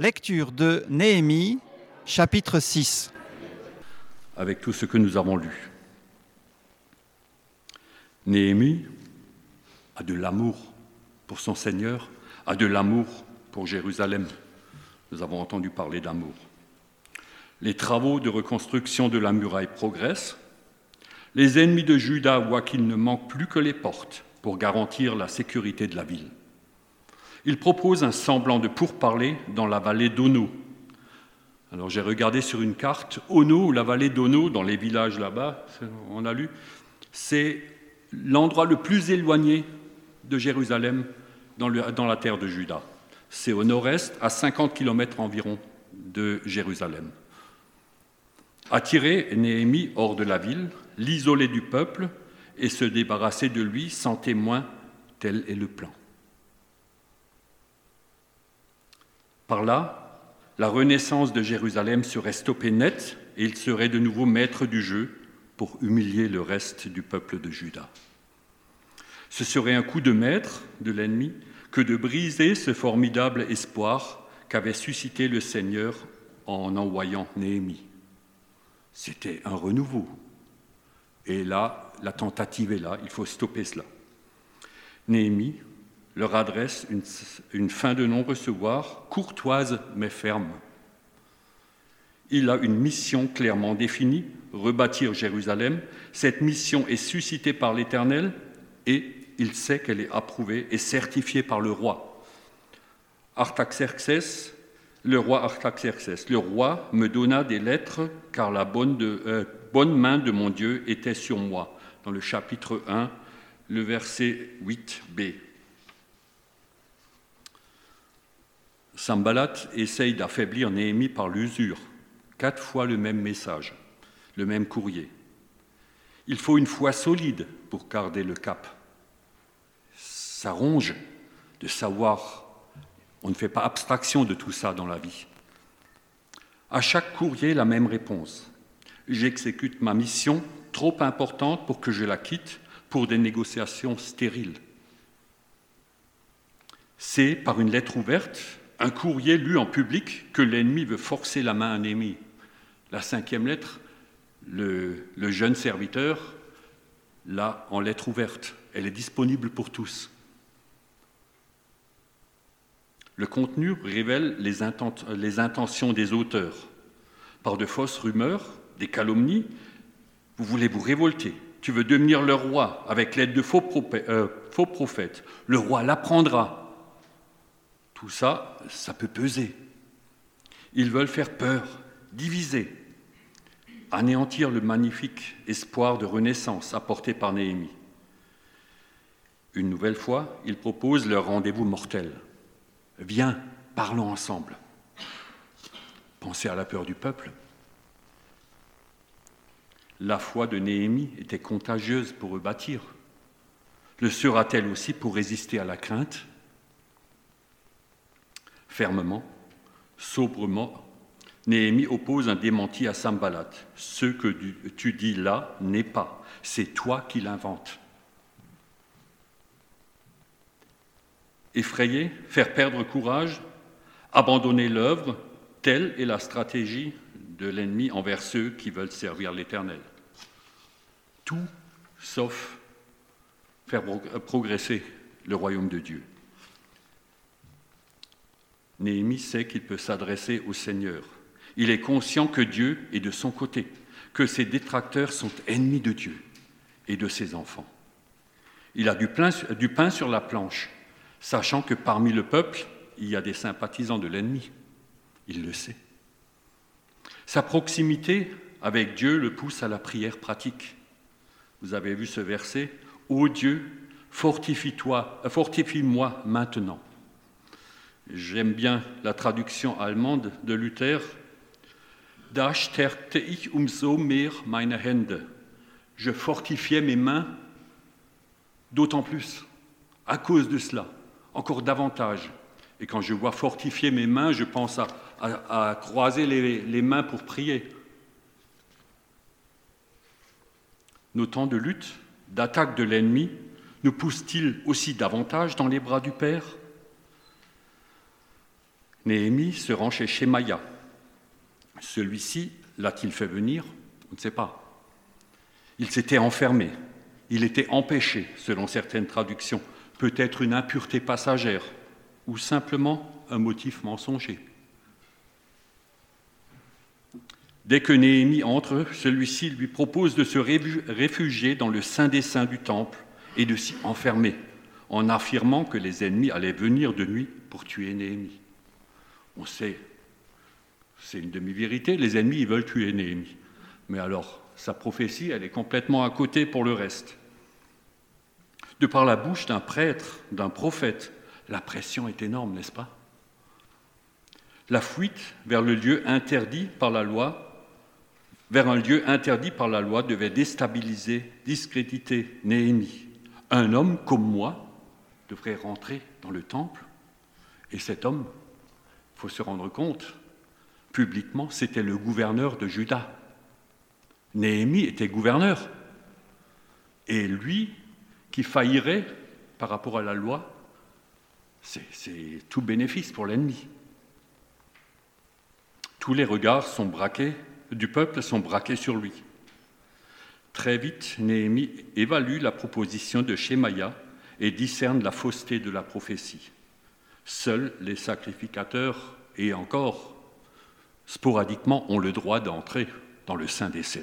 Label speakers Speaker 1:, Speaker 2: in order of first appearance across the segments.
Speaker 1: Lecture de Néhémie, chapitre 6.
Speaker 2: Avec tout ce que nous avons lu. Néhémie a de l'amour pour son Seigneur, a de l'amour pour Jérusalem. Nous avons entendu parler d'amour. Les travaux de reconstruction de la muraille progressent. Les ennemis de Juda voient qu'il ne manque plus que les portes pour garantir la sécurité de la ville. Ils proposent un semblant de pourparler dans la vallée d'Ono. Alors j'ai regardé sur une carte, Ono, la vallée d'Ono, dans les villages là-bas, on a lu, c'est l'endroit le plus éloigné de Jérusalem dans, dans la terre de Juda. C'est au nord-est, à 50 km environ de Jérusalem. Attirer Néhémie hors de la ville, l'isoler du peuple et se débarrasser de lui sans témoin, tel est le plan. Par là, la renaissance de Jérusalem serait stoppée net et il serait de nouveau maître du jeu pour humilier le reste du peuple de Juda. Ce serait un coup de maître de l'ennemi que de briser ce formidable espoir qu'avait suscité le Seigneur en envoyant Néhémie. C'était un renouveau. Et là, la tentative est là, il faut stopper cela. Néhémie leur adresse une, fin de non-recevoir, courtoise mais ferme. Il a une mission clairement définie, rebâtir Jérusalem. Cette mission est suscitée par l'Éternel et il sait qu'elle est approuvée et certifiée par le roi. Artaxerxès, le roi Artaxerxès, le roi me donna des lettres car la bonne, euh, bonne main de mon Dieu était sur moi. Dans le chapitre 1, le verset 8b. Sambalat essaye d'affaiblir Néhémie par l'usure. Quatre fois le même message, le même courrier. Il faut une foi solide pour garder le cap ça ronge de savoir, on ne fait pas abstraction de tout ça dans la vie. À chaque courrier, la même réponse. J'exécute ma mission trop importante pour que je la quitte pour des négociations stériles. C'est par une lettre ouverte, un courrier lu en public, que l'ennemi veut forcer la main à un. La cinquième lettre, le, jeune serviteur l'a en lettre ouverte. Elle est disponible pour tous. Le contenu révèle les, intentions des auteurs. Par de fausses rumeurs, des calomnies, vous voulez vous révolter. Tu veux devenir le roi avec l'aide de faux, euh, faux prophètes. Le roi l'apprendra. Tout ça, ça peut peser. Ils veulent faire peur, diviser, anéantir le magnifique espoir de renaissance apporté par Néhémie. Une nouvelle fois, ils proposent leur rendez-vous mortel. Viens, parlons ensemble. Pensez à la peur du peuple. La foi de Néhémie était contagieuse pour rebâtir. Le sera-t-elle aussi pour résister à la crainte? Fermement, sobrement, Néhémie oppose un démenti à Sambalat. Ce que tu dis là n'est pas, c'est toi qui l'inventes. effrayer, faire perdre courage, abandonner l'œuvre, telle est la stratégie de l'ennemi envers ceux qui veulent servir l'Éternel. Tout sauf faire progresser le royaume de Dieu. Néhémie sait qu'il peut s'adresser au Seigneur. Il est conscient que Dieu est de son côté, que ses détracteurs sont ennemis de Dieu et de ses enfants. Il a du pain sur la planche, sachant que parmi le peuple, il y a des sympathisants de l'ennemi. Il le sait. Sa proximité avec Dieu le pousse à la prière pratique. Vous avez vu ce verset Ô Dieu, fortifie-toi, fortifie-moi maintenant. J'aime bien la traduction allemande de Luther. Da stärkte ich umso mehr meine Hände. Je fortifiais mes mains d'autant plus à cause de cela encore davantage. Et quand je vois fortifier mes mains, je pense à, croiser les, les mains pour prier. Nos temps de lutte, d'attaque de l'ennemi, nous poussent-ils aussi davantage dans les bras du Père? Néhémie se rend chez Shemaya. Celui-ci l'a-t-il fait venir? On ne sait pas. Il s'était enfermé, il était empêché, selon certaines traductions, peut-être une impureté passagère ou simplement un motif mensonger. Dès que Néhémie entre, celui-ci lui propose de se réfugier dans le saint des saints du temple et de s'y enfermer, en affirmant que les ennemis allaient venir de nuit pour tuer Néhémie. On sait, c'est une demi-vérité, les ennemis ils veulent tuer Néhémie. Mais alors, sa prophétie, elle est complètement à côté pour le reste. De par la bouche d'un prêtre, d'un prophète, la pression est énorme, n'est-ce pas? La fuite vers le lieu interdit par la loi, vers un lieu interdit par la loi, devait déstabiliser, discréditer Néhémie. Un homme comme moi devrait rentrer dans le temple, et cet homme, faut se rendre compte, publiquement, c'était le gouverneur de Juda. Néhémie était gouverneur. Et lui, qui faillirait par rapport à la loi, c'est tout bénéfice pour l'ennemi. Tous les regards sont braqués, du peuple sont braqués sur lui. Très vite, Néhémie évalue la proposition de Shemaya et discerne la fausseté de la prophétie. Seuls les sacrificateurs, et encore sporadiquement, ont le droit d'entrer dans le sein des saints.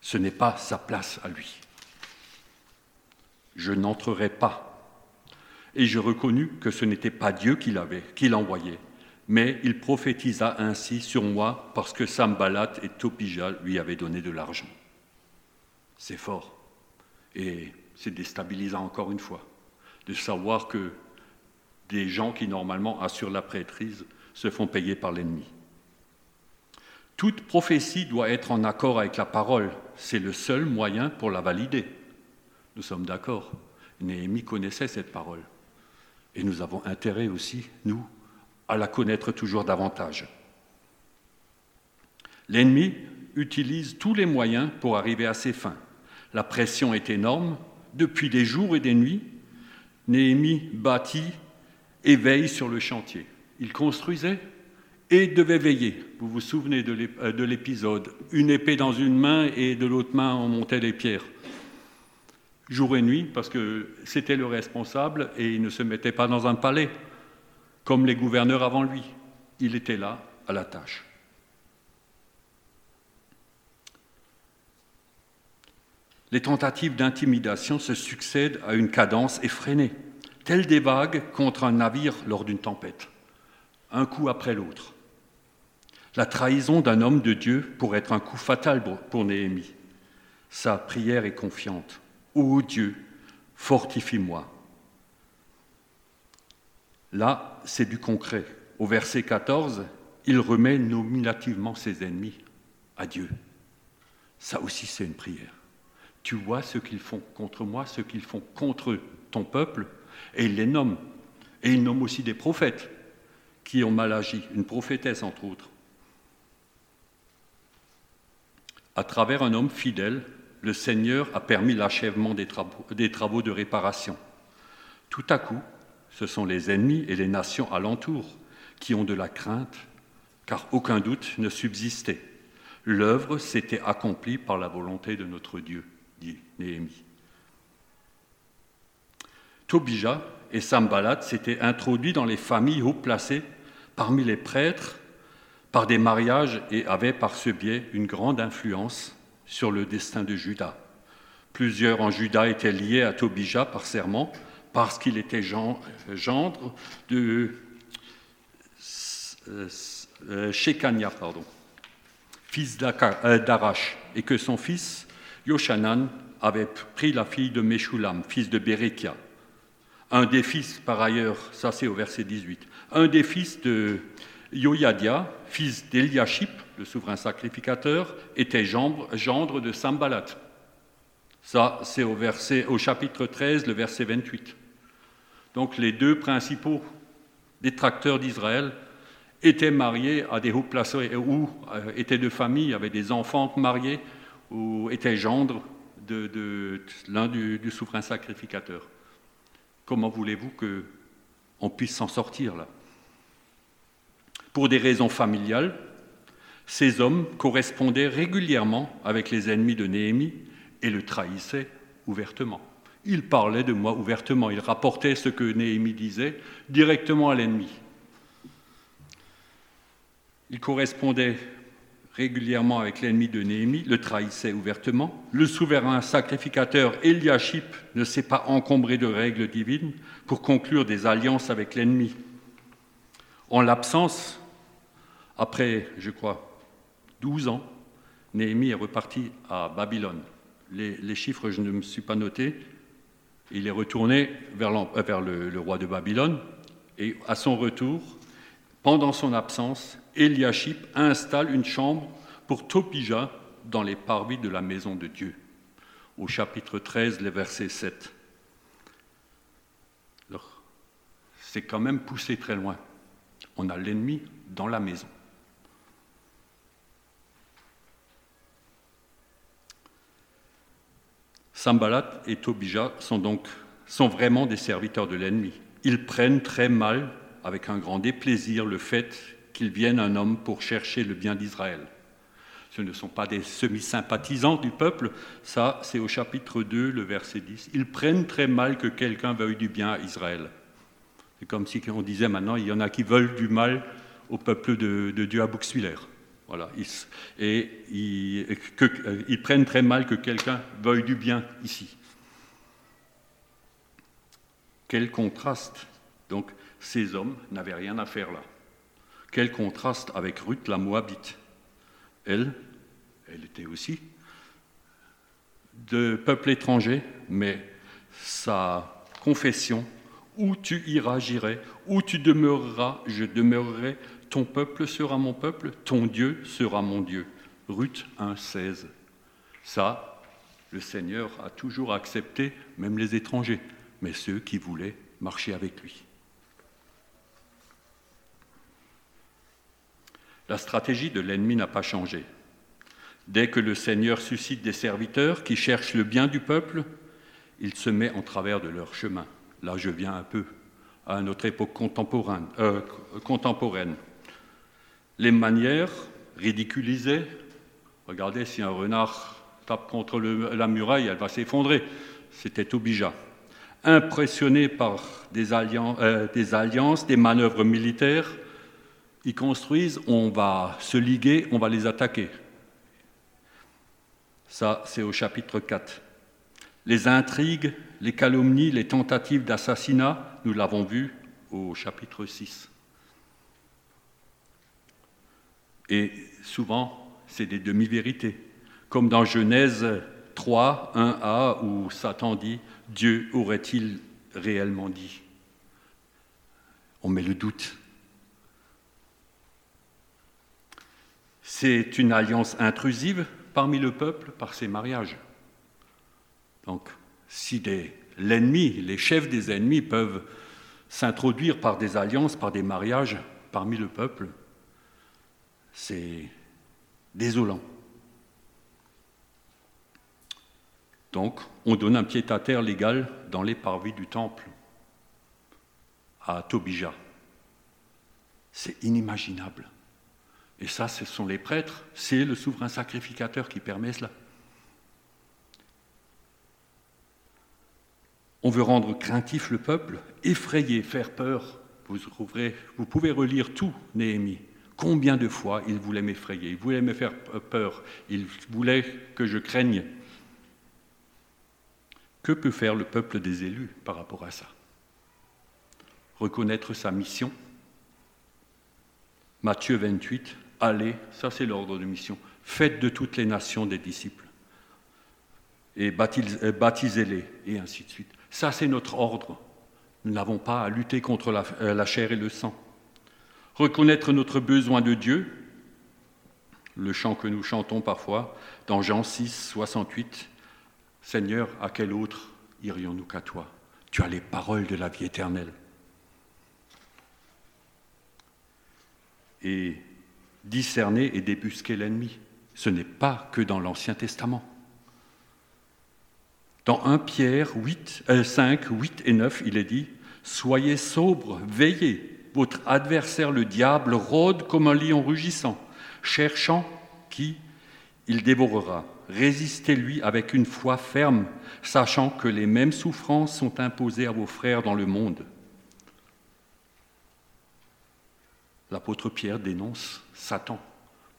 Speaker 2: Ce n'est pas sa place à lui. Je n'entrerai pas. Et je reconnus que ce n'était pas Dieu qui l'avait, qui l'envoyait, mais il prophétisa ainsi sur moi parce que Sambalat et Topija lui avaient donné de l'argent. C'est fort. Et c'est déstabilisant encore une fois de savoir que des gens qui normalement assurent la prêtrise se font payer par l'ennemi. Toute prophétie doit être en accord avec la parole. C'est le seul moyen pour la valider. Nous sommes d'accord. Néhémie connaissait cette parole. Et nous avons intérêt aussi, nous, à la connaître toujours davantage. L'ennemi utilise tous les moyens pour arriver à ses fins. La pression est énorme. Depuis des jours et des nuits, Néhémie bâtit et veille sur le chantier. Il construisait, et devait veiller. Vous vous souvenez euh, de l'épisode Une épée dans une main et de l'autre main on montait les pierres. Jour et nuit, parce que c'était le responsable et il ne se mettait pas dans un palais, comme les gouverneurs avant lui. Il était là, à la tâche. Les tentatives d'intimidation se succèdent à une cadence effrénée, telle des vagues contre un navire lors d'une tempête, un coup après l'autre. La trahison d'un homme de Dieu pourrait être un coup fatal pour Néhémie. Sa prière est confiante. Ô Dieu, fortifie-moi. Là, c'est du concret. Au verset 14, il remet nominativement ses ennemis à Dieu. Ça aussi, c'est une prière. Tu vois ce qu'ils font contre moi, ce qu'ils font contre ton peuple, et il les nomme. Et il nomme aussi des prophètes qui ont mal agi, une prophétesse entre autres. À travers un homme fidèle, le Seigneur a permis l'achèvement des travaux, de réparation. Tout à coup, ce sont les ennemis et les nations alentours qui ont de la crainte, car aucun doute ne subsistait. L'œuvre s'était accomplie par la volonté de notre Dieu, dit Néhémie. Tobija et Sambalat s'étaient introduits dans les familles haut placées parmi les prêtres par des mariages et avait par ce biais une grande influence sur le destin de Judas. Plusieurs en Juda étaient liés à Tobija par serment parce qu'il était gendre de euh, Shekania, pardon, fils euh, d'Arash, et que son fils Yoshanan avait pris la fille de Meshulam, fils de Berekia. Un des fils, par ailleurs, ça c'est au verset 18, un des fils de Yoyadia, fils d'Eliaship, le souverain sacrificateur, était gendre de Sambalat. Ça, c'est au, chapitre 13, le verset 28. Donc les deux principaux détracteurs d'Israël étaient mariés à des hauts placés ou euh, étaient de famille, avaient des enfants mariés ou étaient gendres de, l'un du souverain sacrificateur. Comment voulez-vous qu'on puisse s'en sortir là? Pour des raisons familiales, ces hommes correspondaient régulièrement avec les ennemis de Néhémie et le trahissaient ouvertement. Ils parlaient de moi ouvertement, ils rapportaient ce que Néhémie disait directement à l'ennemi. Ils correspondaient régulièrement avec l'ennemi de Néhémie, le trahissait ouvertement. Le souverain sacrificateur Eliaship ne s'est pas encombré de règles divines pour conclure des alliances avec l'ennemi. En l'absence, après, je crois, 12 ans, Néhémie est reparti à Babylone. Les, chiffres, je ne me suis pas noté. Il est retourné vers, euh, le roi de Babylone et à son retour, pendant son absence, Eliashib installe une chambre pour Topija dans les parvis de la maison de Dieu. Au chapitre 13, le verset 7. c'est quand même poussé très loin. On a l'ennemi dans la maison. Sambalat et Tobija sont donc sont vraiment des serviteurs de l'ennemi. Ils prennent très mal, avec un grand déplaisir, le fait qu'ils viennent un homme pour chercher le bien d'Israël. Ce ne sont pas des semi-sympathisants du peuple, ça c'est au chapitre 2, le verset 10. Ils prennent très mal que quelqu'un veuille du bien à Israël. C'est comme si on disait maintenant, il y en a qui veulent du mal au peuple de, Dieu à Bouxwiller. Voilà. Et ils, ils prennent très mal que quelqu'un veuille du bien ici. Quel contraste. Donc ces hommes n'avaient rien à faire là. Quel contraste avec Ruth la Moabite. Elle, elle était aussi de peuple étranger, mais sa confession, où tu iras, j'irai, où tu demeureras, je demeurerai, ton peuple sera mon peuple, ton Dieu sera mon Dieu. Ruth 1,16. Ça, le Seigneur a toujours accepté, même les étrangers, mais ceux qui voulaient marcher avec lui. La stratégie de l'ennemi n'a pas changé. Dès que le Seigneur suscite des serviteurs qui cherchent le bien du peuple, il se met en travers de leur chemin. Là, je viens un peu à notre époque contemporaine. Euh, contemporaine. Les manières ridiculisées, regardez si un renard tape contre la muraille, elle va s'effondrer. C'était Obija. Impressionné par euh, des alliances, des manœuvres militaires, ils construisent, on va se liguer, on va les attaquer. Ça, c'est au chapitre 4. Les intrigues, les calomnies, les tentatives d'assassinat, nous l'avons vu au chapitre 6. Et souvent, c'est des demi-vérités, comme dans Genèse 3, 1a, où Satan dit Dieu aurait-il réellement dit? On met le doute. C'est une alliance intrusive parmi le peuple par ces mariages. Donc, si l'ennemi, les chefs des ennemis peuvent s'introduire par des alliances, par des mariages parmi le peuple, c'est désolant. Donc, on donne un pied-à-terre légal dans les parvis du temple à Tobija. C'est inimaginable. Et ça, ce sont les prêtres, c'est le souverain sacrificateur qui permet cela. On veut rendre craintif le peuple, effrayer, faire peur. Vous, vous pouvez relire tout, Néhémie. Combien de fois il voulait m'effrayer, il voulait me faire peur, il voulait que je craigne. Que peut faire le peuple des élus par rapport à ça? Reconnaître sa mission? Matthieu 28, allez, ça c'est l'ordre de mission, faites de toutes les nations des disciples et euh, baptisez-les, et ainsi de suite. Ça c'est notre ordre. Nous n'avons pas à lutter contre la, euh, la chair et le sang. Reconnaître notre besoin de Dieu, le chant que nous chantons parfois dans Jean 6, 68, Seigneur, à quel autre irions-nous qu'à toi? Tu as les paroles de la vie éternelle. Et discerner et débusquer l'ennemi. Ce n'est pas que dans l'Ancien Testament. Dans 1 Pierre 8, 5, 8 et 9, il est dit Soyez sobres, veillez, votre adversaire le diable rôde comme un lion rugissant, cherchant qui il dévorera. Résistez-lui avec une foi ferme, sachant que les mêmes souffrances sont imposées à vos frères dans le monde. L'apôtre Pierre dénonce Satan.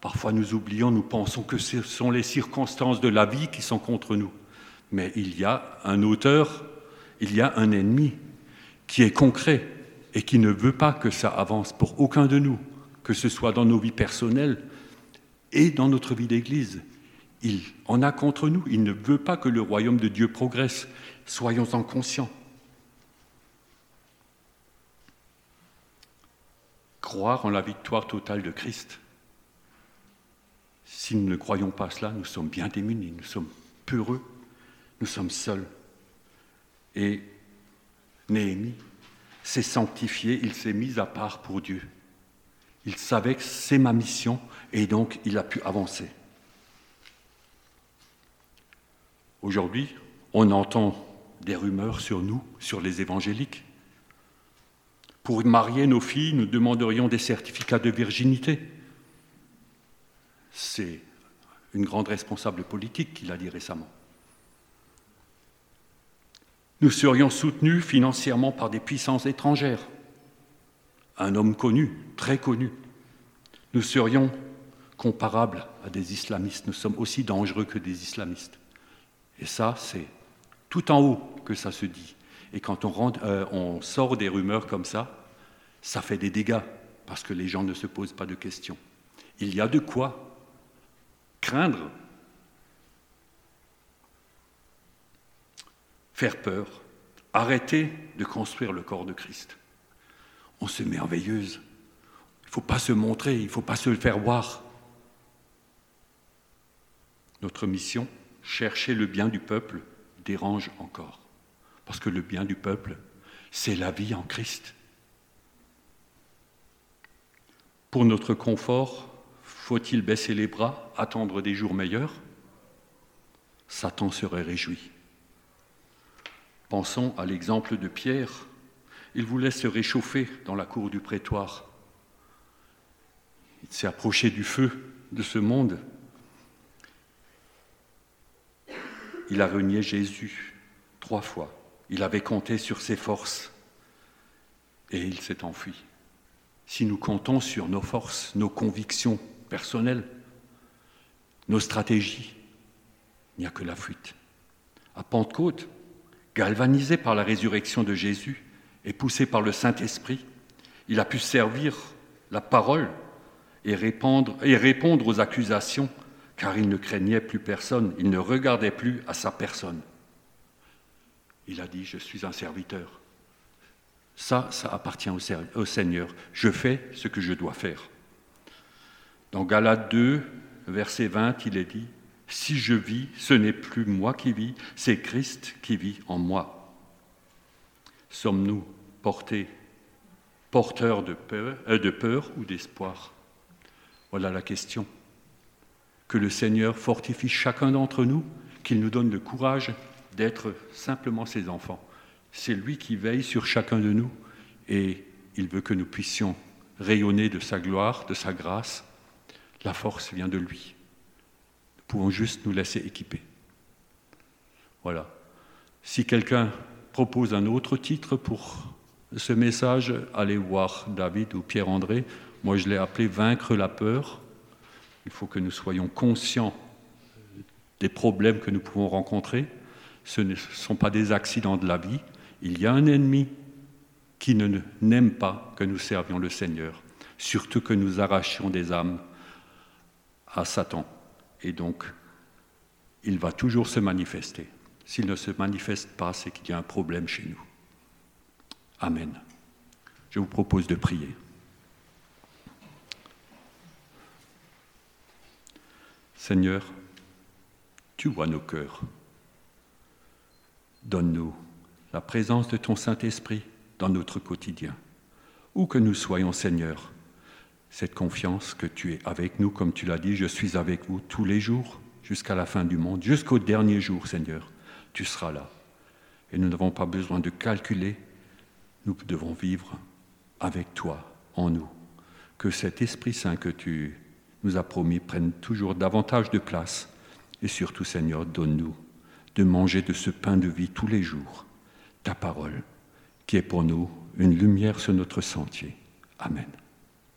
Speaker 2: Parfois nous oublions, nous pensons que ce sont les circonstances de la vie qui sont contre nous. Mais il y a un auteur, il y a un ennemi qui est concret et qui ne veut pas que ça avance pour aucun de nous, que ce soit dans nos vies personnelles et dans notre vie d'Église. Il en a contre nous, il ne veut pas que le royaume de Dieu progresse. Soyons-en conscients. Croire en la victoire totale de Christ. Si nous ne croyons pas cela, nous sommes bien démunis, nous sommes peureux, nous sommes seuls. Et Néhémie s'est sanctifié, il s'est mis à part pour Dieu. Il savait que c'est ma mission et donc il a pu avancer. Aujourd'hui, on entend des rumeurs sur nous, sur les évangéliques. Pour marier nos filles, nous demanderions des certificats de virginité. C'est une grande responsable politique qui l'a dit récemment. Nous serions soutenus financièrement par des puissances étrangères. Un homme connu, très connu. Nous serions comparables à des islamistes. Nous sommes aussi dangereux que des islamistes. Et ça, c'est tout en haut que ça se dit. Et quand on, euh, on sort des rumeurs comme ça, ça fait des dégâts, parce que les gens ne se posent pas de questions. Il y a de quoi craindre, faire peur, arrêter de construire le corps de Christ. On se merveilleuse. Il ne faut pas se montrer, il ne faut pas se le faire voir. Notre mission, chercher le bien du peuple, dérange encore. Parce que le bien du peuple, c'est la vie en Christ. Pour notre confort, faut-il baisser les bras, attendre des jours meilleurs? Satan serait réjoui. Pensons à l'exemple de Pierre. Il voulait se réchauffer dans la cour du prétoire. Il s'est approché du feu de ce monde il a renié Jésus trois fois. Il avait compté sur ses forces et il s'est enfui. Si nous comptons sur nos forces, nos convictions personnelles, nos stratégies, il n'y a que la fuite. À Pentecôte, galvanisé par la résurrection de Jésus et poussé par le Saint-Esprit, il a pu servir la parole et répondre, et répondre aux accusations car il ne craignait plus personne, il ne regardait plus à sa personne. Il a dit, je suis un serviteur. Ça, ça appartient au, Seigneur. Je fais ce que je dois faire. Dans Galates 2, verset 20, il est dit, Si je vis, ce n'est plus moi qui vis, c'est Christ qui vit en moi. Sommes-nous portés, porteurs de peur, euh, de peur ou d'espoir? Voilà la question que le Seigneur fortifie chacun d'entre nous, qu'il nous donne le courage d'être simplement ses enfants. C'est lui qui veille sur chacun de nous et il veut que nous puissions rayonner de sa gloire, de sa grâce. La force vient de lui. Nous pouvons juste nous laisser équiper. Voilà. Si quelqu'un propose un autre titre pour ce message, allez voir David ou Pierre-André. Moi, je l'ai appelé Vaincre la peur. Il faut que nous soyons conscients des problèmes que nous pouvons rencontrer. Ce ne sont pas des accidents de la vie. Il y a un ennemi qui n'aime pas que nous servions le Seigneur, surtout que nous arrachions des âmes à Satan. Et donc, il va toujours se manifester. S'il ne se manifeste pas, c'est qu'il y a un problème chez nous. Amen. Je vous propose de prier. Seigneur, tu vois nos cœurs. Donne-nous la présence de ton Saint-Esprit dans notre quotidien. Où que nous soyons, Seigneur, cette confiance que tu es avec nous, comme tu l'as dit, je suis avec vous tous les jours, jusqu'à la fin du monde, jusqu'au dernier jour, Seigneur, tu seras là. Et nous n'avons pas besoin de calculer, nous devons vivre avec toi, en nous. Que cet Esprit Saint que tu nous as promis prenne toujours davantage de place. Et surtout, Seigneur, donne-nous de manger de ce pain de vie tous les jours ta parole, qui est pour nous une lumière sur notre sentier. Amen.